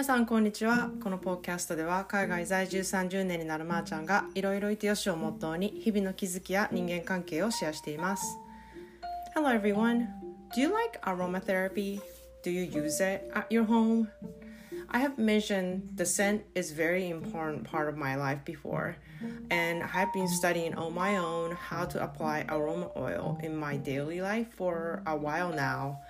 皆さんこんにちはこのポーキャストでは海外在住30年になるまーちゃんがいろいろいてよしをモットーに日々の気づきや人間関係をシェアしています Hello everyone Do you like aromatherapy? Do you use it at your home? I have mentioned the scent is very important part of my life before, and I've been studying on my own how to apply aroma oil in my daily life for a while now.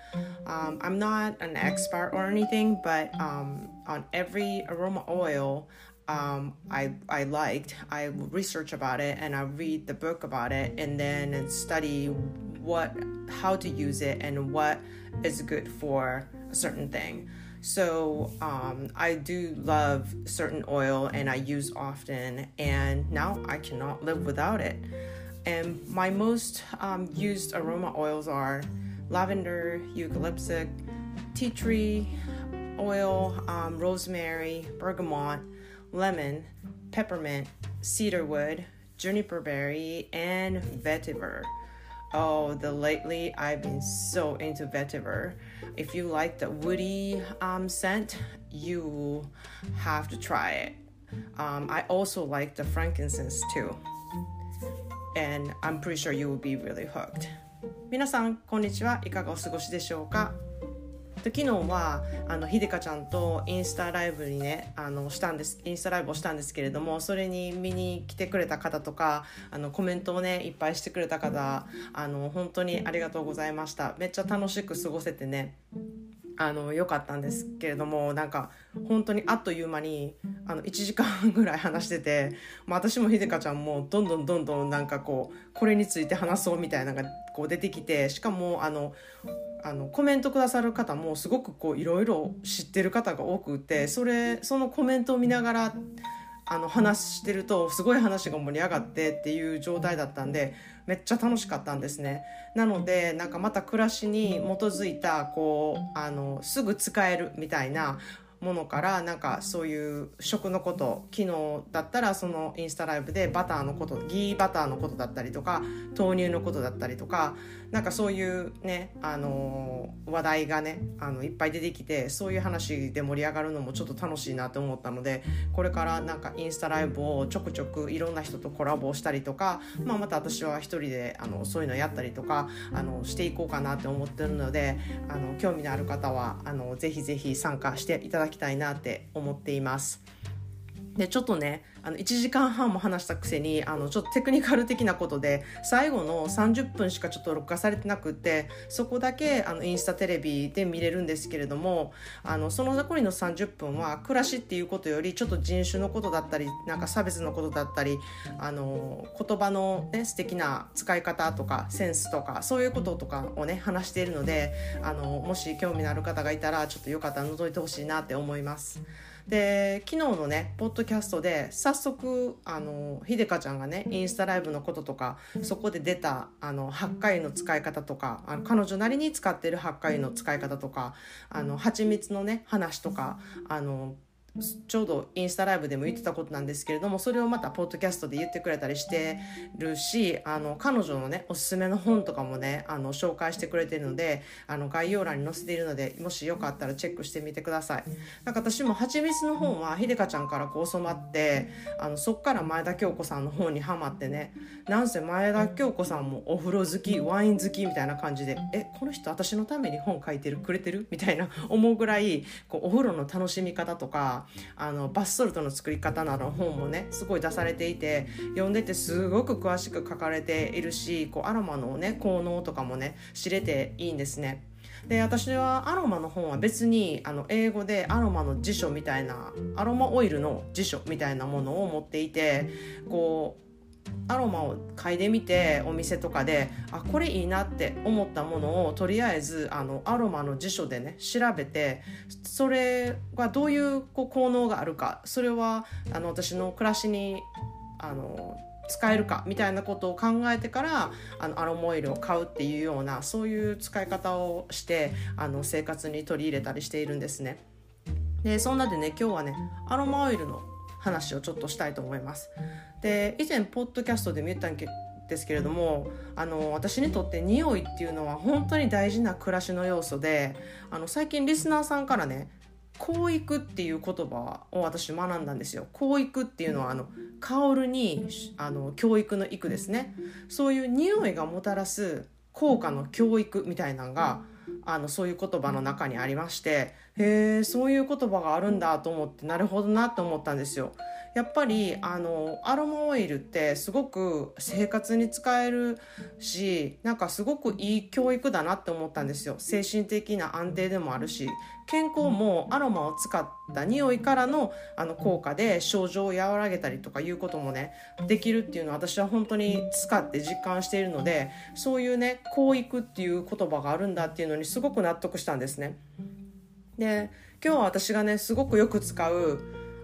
Um, I'm not an expert or anything, but um, on every aroma oil, um, I I liked. I research about it and I read the book about it, and then study what how to use it and what is good for a certain thing. So um, I do love certain oil and I use often, and now I cannot live without it. And my most um, used aroma oils are lavender, eucalyptus, tea tree oil, um, rosemary, bergamot, lemon, peppermint, cedarwood, juniper berry, and vetiver. Oh, the lately I've been so into vetiver. If you like the woody um, scent, you have to try it. Um, I also like the frankincense too. And I'm pretty sure you will be really hooked. 皆さん、こんにちは。いかがお過ごしでしょうか？昨日はあのひでかちゃんとインスタライブにねあのしたんですインスタライブをしたんですけれどもそれに見に来てくれた方とかあのコメントをねいっぱいしてくれた方あの本当にありがとうございましためっちゃ楽しく過ごせてねあの良かったんですけれどもなんか本当にあっという間にあの1時間ぐらい話してて、まあ、私もひでかちゃんもどんどんどんどんなんかこうこれについて話そうみたいなのがこう出てきてしかもあのあのコメントくださる方もすごくこういろいろ知ってる方が多くてそれそのコメントを見ながらあの話してるとすごい話が盛り上がってっていう状態だったんでめっちゃ楽しかったんですね。なのでなんかまた暮らしに基づいたこうあのすぐ使えるみたいなものからなんかそういう食のこと昨日だったらそのインスタライブでバターのことギーバターのことだったりとか豆乳のことだったりとかなんかそういうねあの話題がねあのいっぱい出てきてそういう話で盛り上がるのもちょっと楽しいなと思ったのでこれからなんかインスタライブをちょくちょくいろんな人とコラボしたりとか、まあ、また私は一人であのそういうのやったりとかあのしていこうかなって思ってるのであの興味のある方はあのぜひぜひ参加していただきたいなって思っています。でちょっとねあの1時間半も話したくせにあのちょっとテクニカル的なことで最後の30分しかちょっと録画されてなくてそこだけあのインスタテレビで見れるんですけれどもあのその残りの30分は暮らしっていうことよりちょっと人種のことだったりなんか差別のことだったりあの言葉の、ね、素敵な使い方とかセンスとかそういうこととかをね話しているのであのもし興味のある方がいたらちょっとよかったら覗いてほしいなって思います。で昨日のねポッドキャストで早速あのひでかちゃんがねインスタライブのこととかそこで出たあの8回の使い方とかあの彼女なりに使ってる8回の使い方とかあの蜂蜜のね話とかあのちょうどインスタライブでも言ってたことなんですけれどもそれをまたポッドキャストで言ってくれたりしてるしあの彼女のねおすすめの本とかもねあの紹介してくれてるのであの概要欄に載せているのでもしよかったらチェックしてみてください。なんか私も「はちみつ」の本はひでかちゃんからこう教わってあのそっから前田京子さんの本にはまってねなんせ前田京子さんもお風呂好きワイン好きみたいな感じでえこの人私のために本書いてるくれてるみたいな思うぐらいこうお風呂の楽しみ方とかあのバスソルトの作り方などの本もねすごい出されていて読んでてすごく詳しく書かれているしこうアロマのね効能とかもね知れていいんですね。で私はアロマの本は別にあの英語でアロマの辞書みたいなアロマオイルの辞書みたいなものを持っていてこうアロマを嗅いでみてお店とかであこれいいなって思ったものをとりあえずあのアロマの辞書でね調べてそれがどういうこう効能があるかそれはあの私の暮らしにあの使えるかみたいなことを考えてからあのアロマオイルを買うっていうようなそういう使い方をしてあの生活に取り入れたりしているんですね。でそんなでね今日はねアロマオイルの話をちょっとしたいと思います。で以前ポッドキャストでも言ったんですけれどもあの私にとって匂いっていうのは本当に大事な暮らしの要素であの最近リスナーさんからね香育っていう言葉を私学んだんですよ。香育っていうのはあの香るにあの教育の育ですね。そういう匂いがもたらす効果の教育みたいなのがあのそういう言葉の中にありましてへえそういう言葉があるんだと思ってなるほどなと思ったんですよ。やっぱりあのアロマオイルってすごく生活に使えるしなんかすごくいい教育だなって思ったんですよ精神的な安定でもあるし健康もアロマを使った匂いからのあの効果で症状を和らげたりとかいうこともねできるっていうのは私は本当に使って実感しているのでそういうね教育っていう言葉があるんだっていうのにすごく納得したんですね。で今日は私がねすごくよく使う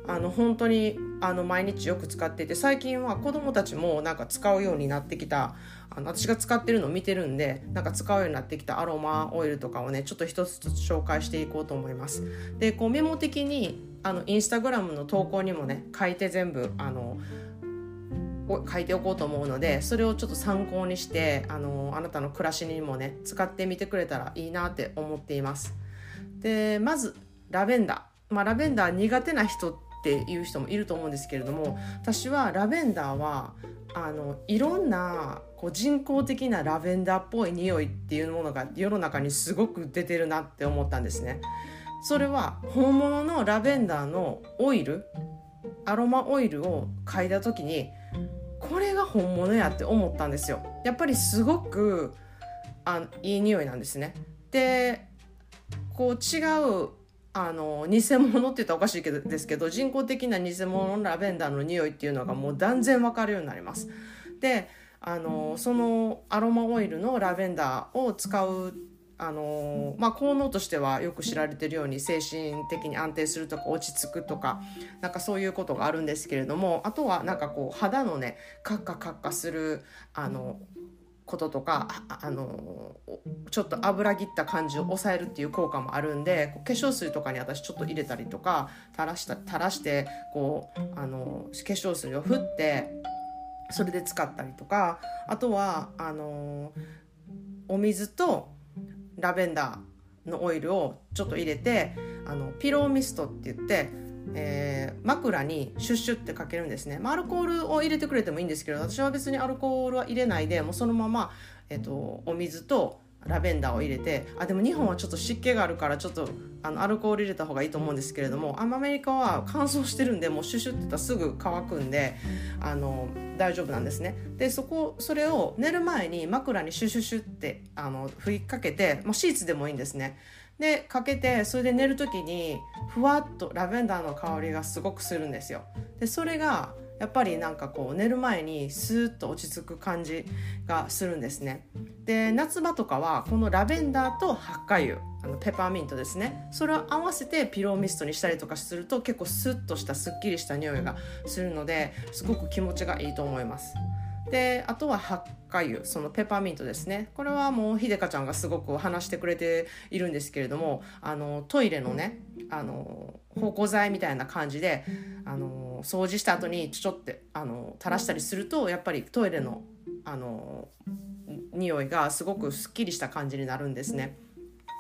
あの本当にあの毎日よく使っていて最近は子供たちもなんか使うようになってきたあの私が使ってるのを見てるんでなんか使うようになってきたアロマオイルとかをねちょっと一つずつ紹介していこうと思います。でこうメモ的にあのインスタグラムの投稿にもね書いて全部あの書いておこうと思うのでそれをちょっと参考にしてあのあなたの暮らしにもね使ってみてくれたらいいなって思っています。でまずラベンダー、まあ、ラベンダー苦手な人っていう人もいると思うんですけれども私はラベンダーはあのいろんなこう人工的なラベンダーっぽい匂いっていうものが世の中にすごく出てるなって思ったんですね。それは本物のラベンダーのオイルアロマオイルを嗅いだ時にこれが本物やって思ったんですよ。やっぱりすごくあいい匂いなんですね。でこう違うあの偽物って言ったらおかしいけどですけど人工的な偽物のラベンダーの匂いっていうのがもう断然わかるようになります。であのそのアロマオイルのラベンダーを使うあのまあ、効能としてはよく知られてるように精神的に安定するとか落ち着くとかなんかそういうことがあるんですけれどもあとはなんかこう肌のねカッカカッカするあのこととかあのちょっと油切った感じを抑えるっていう効果もあるんで化粧水とかに私ちょっと入れたりとか垂らした垂らしてこうあの化粧水を振ってそれで使ったりとかあとはあのお水とラベンダーのオイルをちょっと入れてあのピローミストって言ってえー、枕にシュッシュってかけるんですね、まあ、アルコールを入れてくれてもいいんですけど私は別にアルコールは入れないでもうそのまま、えーと、お水とラベンダーを入れてあでも日本はちょっと湿気があるからちょっとあのアルコール入れた方がいいと思うんですけれどもアメリカは乾燥してるんでもうシュシュって言ったらすぐ乾くんであの大丈夫なんですね。でそこそれを寝る前に枕にシュシュシュってあの吹きかけて、まあ、シーツでもいいんですね。でかけてそれで寝る時にふわっとラベンダーの香りがすごくするんですよ。でそれがやっぱりなんかこう寝る前にスーッと落ち着く感じがするんですね。で夏場とかはこのラベンダーとハッカ油あのペパーミントですね。それを合わせてピローミストにしたりとかすると結構スッとしたすっきりした匂いがするのですごく気持ちがいいと思います。であとはハッカ油そのペパーミントですねこれはもうひでかちゃんがすごく話してくれているんですけれどもあのトイレのねあの芳香剤みたいな感じであの掃除した後にちょちょってあの垂らしたりするとやっぱりトイレのあの匂いがすごくすっきりした感じになるんですね。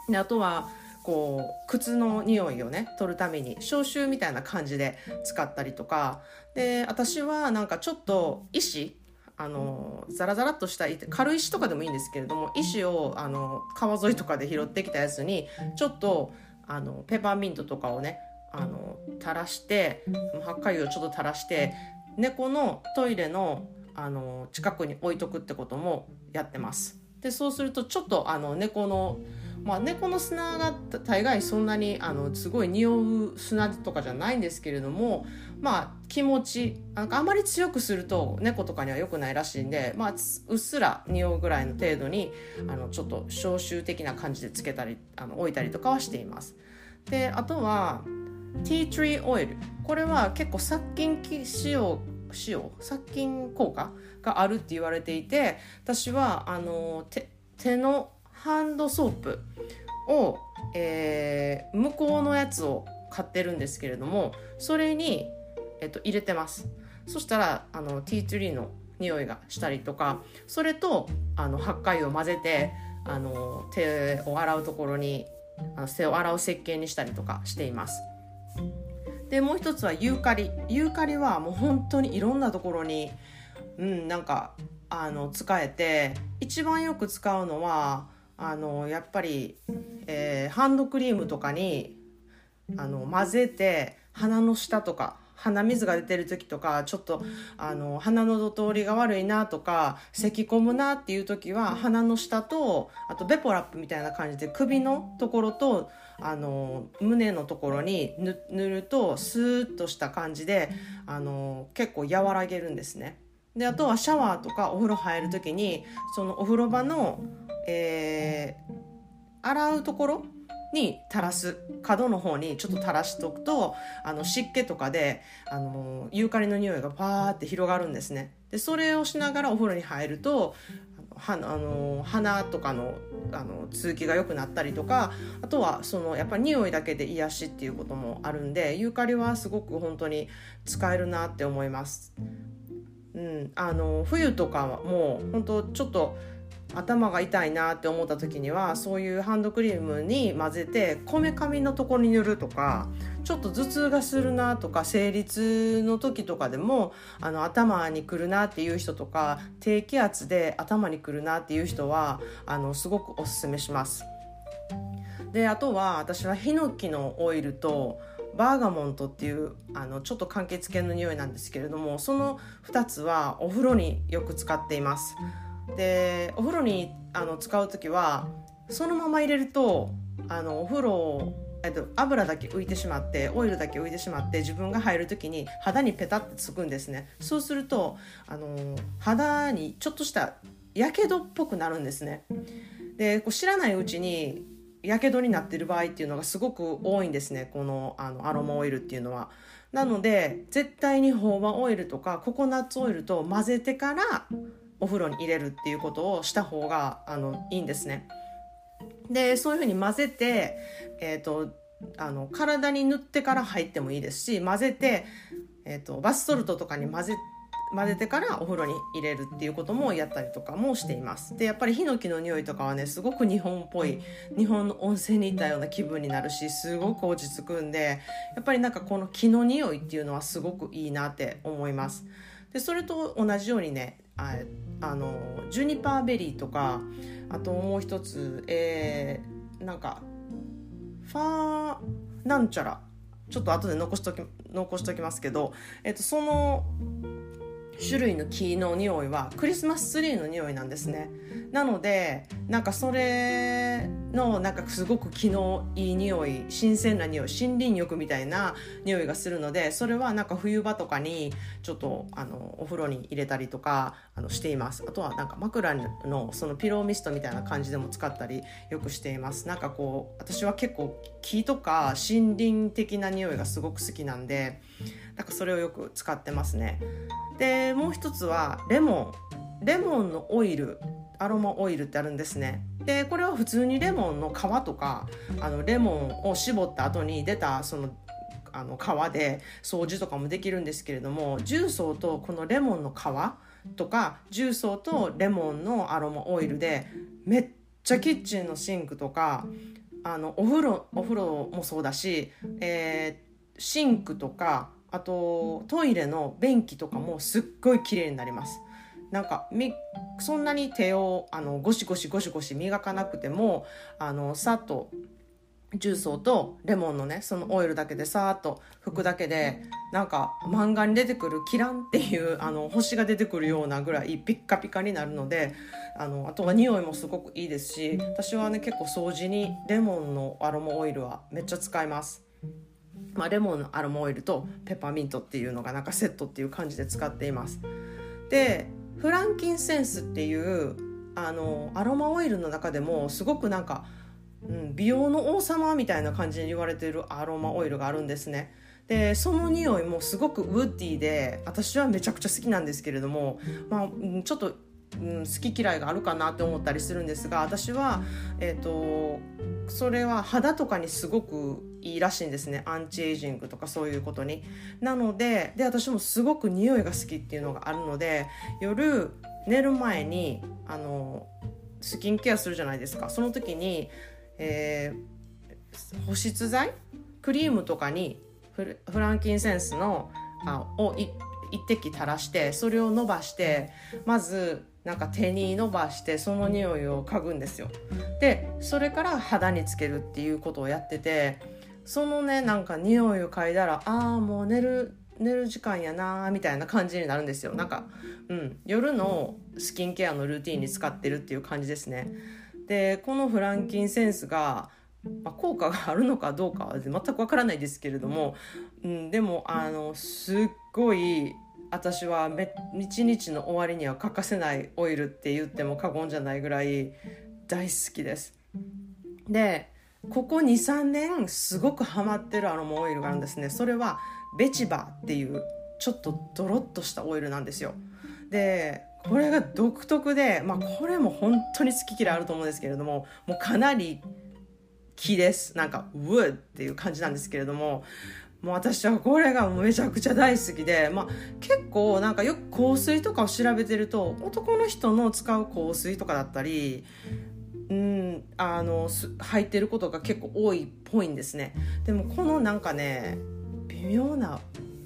であとはこう靴の匂いをね取るために消臭みたいな感じで使ったりとかで私はなんかちょっと石あのザラザラっとした軽石とかでもいいんですけれども石をあの川沿いとかで拾ってきたやつにちょっとあのペパーミントとかをねあの垂らして発火油をちょっと垂らして猫のトイレのあの近くに置いとくってこともやってます。でそうするとちょっとあの猫のまあ、猫の砂が大概そんなにあのすごい匂う砂とかじゃないんですけれどもまあ気持ちなんかあまり強くすると猫とかには良くないらしいんで、まあ、うっすら匂うぐらいの程度にあのちょっと消臭的な感じでつけたりあの置いたりとかはしています。であとはティートリーオイルこれは結構殺菌使用使用殺菌効果があるって言われていて私はあの手手のハンドソープを、えー、向こうのやつを買ってるんですけれどもそれに、えっと、入れてます。そしたらあのティーツリーの匂いがしたりとかそれとあの八海を混ぜてあの手を洗うところにあの手を洗う石鹸にしたりとかしています。でもう一つはユーカリ。ユーカリはもう本当にいろんなところにうんなんかあの使えて一番よく使うのはあのやっぱり、えー、ハンドクリームとかにあの混ぜて鼻の下とか鼻水が出てる時とかちょっとあの鼻の通りが悪いなとか咳き込むなっていう時は鼻の下とあとベポラップみたいな感じで首のところとあの胸のところに塗るとスーッとした感じであの結構和らげるんですね。であとはシャワーとかお風呂入る時にそのお風呂場の、えー、洗うところに垂らす角の方にちょっと垂らしておくとあの湿気とかであのユーカリの匂いがパーって広がるんですねでそれをしながらお風呂に入るとはあの鼻とかのあの通気が良くなったりとかあとはそのやっぱり匂いだけで癒しっていうこともあるんでユーカリはすごく本当に使えるなって思います。うん、あの冬とかも本当ちょっと頭が痛いなって思った時にはそういうハンドクリームに混ぜてこめかみのところに塗るとかちょっと頭痛がするなとか生理痛の時とかでもあの頭にくるなっていう人とか低気圧で頭にくるなっていう人はあのすごくおすすめします。であとは私はヒノキのオイルとバーガモントっていうあのちょっと柑橘系の匂いなんですけれどもその2つはお風呂によく使っています。でお風呂にあの使う時はそのまま入れるとあのお風呂えっと、油だけ浮いてしまってオイルだけ浮いてしまって自分が入る時に肌にペタッてつくんですね。そうするとあの肌にちょっとしたやけどっぽくなるんですね。でこう知らないうちにやけどになってる場合っていうのがすごく多いんですね。このあのアロマオイルっていうのは。なので絶対にホーバオイルとかココナッツオイルと混ぜてからお風呂に入れるっていうことをした方があのいいんですね。でそういうふうに混ぜて、えーと、あの体に塗ってから入ってもいいですし混ぜて、えーと、バスソルトとかに混ぜ混ぜてからお風呂に入れるっていうこともやったりとかもしていますでやっぱりヒノキの匂いとかはねすごく日本っぽい日本の温泉に行ったような気分になるしすごく落ち着くんでやっぱりなんかこの木の匂いっていうのはすごくいいなって思いますでそれと同じようにねああのジュニパーベリーとかあともう一つえー、なんかファーなんちゃら。ちょっと後で残しとき残しときますけど、えっと、その種類の木の匂いはクリスマスツリーの匂いなんですね。なのでなんかそれのなんかすごく気のいい匂い新鮮な匂い森林浴みたいな匂いがするのでそれはなんか冬場とかにちょっとあのお風呂に入れたりとかあのしていますあとはなんか枕のそのピローミストみたいな感じでも使ったりよくしていますなんかこう私は結構木とか森林的な匂いがすごく好きなんでなんかそれをよく使ってますね。でもう一つはレモン。レモンのオイル。アロマオイルってあるんですね。でこれは普通にレモンの皮とかあのレモンを絞った後に出たそのあの皮で掃除とかもできるんですけれども重曹とこのレモンの皮とか重曹とレモンのアロマオイルでめっちゃキッチンのシンクとかあのお風呂お風呂もそうだし、えー、シンクとかあとトイレの便器とかもすっごい綺麗になります。なんかみそんなに手をあのゴシゴシゴシゴシ磨かなくてもあのさっと重曹とレモンのねそのオイルだけでさーっと拭くだけでなんか漫画に出てくるキランっていうあの星が出てくるようなぐらいピッカピカになるのであのあとは匂いもすごくいいですし私はね結構掃除にレモンのアロマオイルはめっちゃ使います。まあ、レモンのアロマオイルとペパーミントっていうのがなんかセットっていう感じで使っています。でフランキンセンスっていうあのアロマオイルの中でもすごくなんか、うん、美容の王様みたいな感じに言われているアロマオイルがあるんですね。でその匂いもすごくウッディで私はめちゃくちゃ好きなんですけれども、まあ、ちょっと、うん、好き嫌いがあるかなって思ったりするんですが私は、えーとそれは肌とかにすごくいいらしいんですね。アンチエイジングとかそういうことに。なのでで私もすごく匂いが好きっていうのがあるので夜寝る前にあのスキンケアするじゃないですか。その時に、えー、保湿剤？クリームとかにフランキンセンスのあを一滴垂らしてそれを伸ばしてまずなんか手に伸ばしてその匂いを嗅ぐんですよ。でそれから肌につけるっていうことをやっててそのねなんか匂いを嗅いだらああもう寝る寝る時間やなみたいな感じになるんですよ。なんか、うん、夜のスキンケアのルーティンに使ってるっていう感じですね。でこのフランキンセンスが、まあ、効果があるのかどうかは全くわからないですけれども、うん、でもあのすっごい私はめ日の終わりには欠かせないオイルって言っても過言じゃないぐらい大好きです。でここ23年すごくハマってるアロマオイルがあるんですね。それはベチバっていうちょっとドロッとしたオイルなんですよ。でこれが独特でまあこれも本当に好き嫌いあると思うんですけれどももうかなり木です。なんかウッっていう感じなんですけれどももう私はこれがめちゃくちゃ大好きで、まあ、結構なんかよく香水とかを調べてると男の人の使う香水とかだったりうんあの入ってることが結構多いっぽいんですね。でもこのなんかね微妙な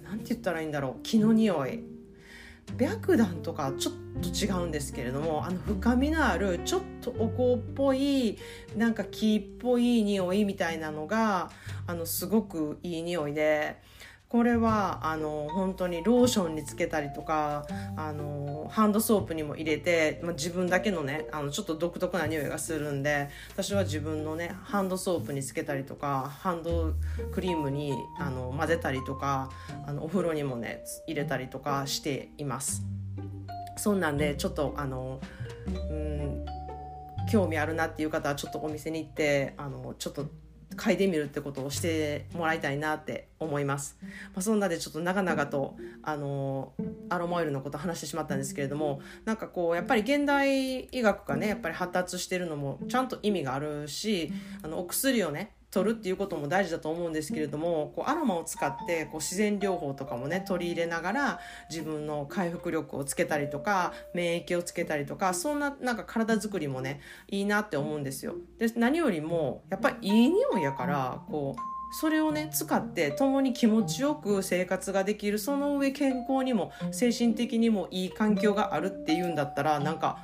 何て言ったらいいんだろう気の匂い。白檀とかちょっと違うんですけれどもあの深みのあるちょっとお香っぽいなんか木っぽい匂いみたいなのがあのすごくいい匂いでこれはあの本当にローションにつけたりとかあのハンドソープにも入れて、まあ、自分だけのねあのちょっと独特な匂いがするんで私は自分のねハンドソープにつけたりとかハンドクリームにあの混ぜたりとかあのお風呂にもね入れたりとかしています。そんなんでちょっとあのうん興味あるなっていう方はちょっとお店に行ってあのちょっと嗅いでみるってことをしてもらいたいなって思います。まあ、そんなでちょっと長々とあのアロマオイルのこと話してしまったんですけれどもなんかこうやっぱり現代医学がねやっぱり発達してるのもちゃんと意味があるしあのお薬をね取るっていうことも大事だと思うんですけれどもこうアロマを使ってこう自然療法とかもね取り入れながら自分の回復力をつけたりとか免疫をつけたりとかそんななんか体づくりもねいいなって思うんですよ。で何よりもやっぱりいい匂いやからこうそれをね使って共に気持ちよく生活ができるその上健康にも精神的にもいい環境があるっていうんだったらなんか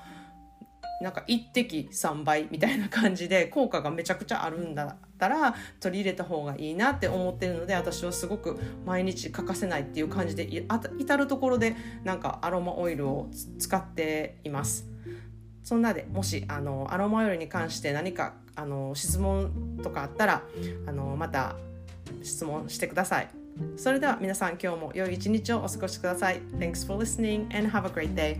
なんか一滴3倍みたいな感じで効果がめちゃくちゃあるんだったら取り入れた方がいいなって思ってるので私はすごく毎日欠かせないっていう感じで至る所でなんかアロマオイルを使っています。そんなでもしあのアロマオイルに関して何かあの質問とかあったらあのまた質問してください。それでは皆さん今日も良い一日をお過ごしください。Thanks for listening and have a great day.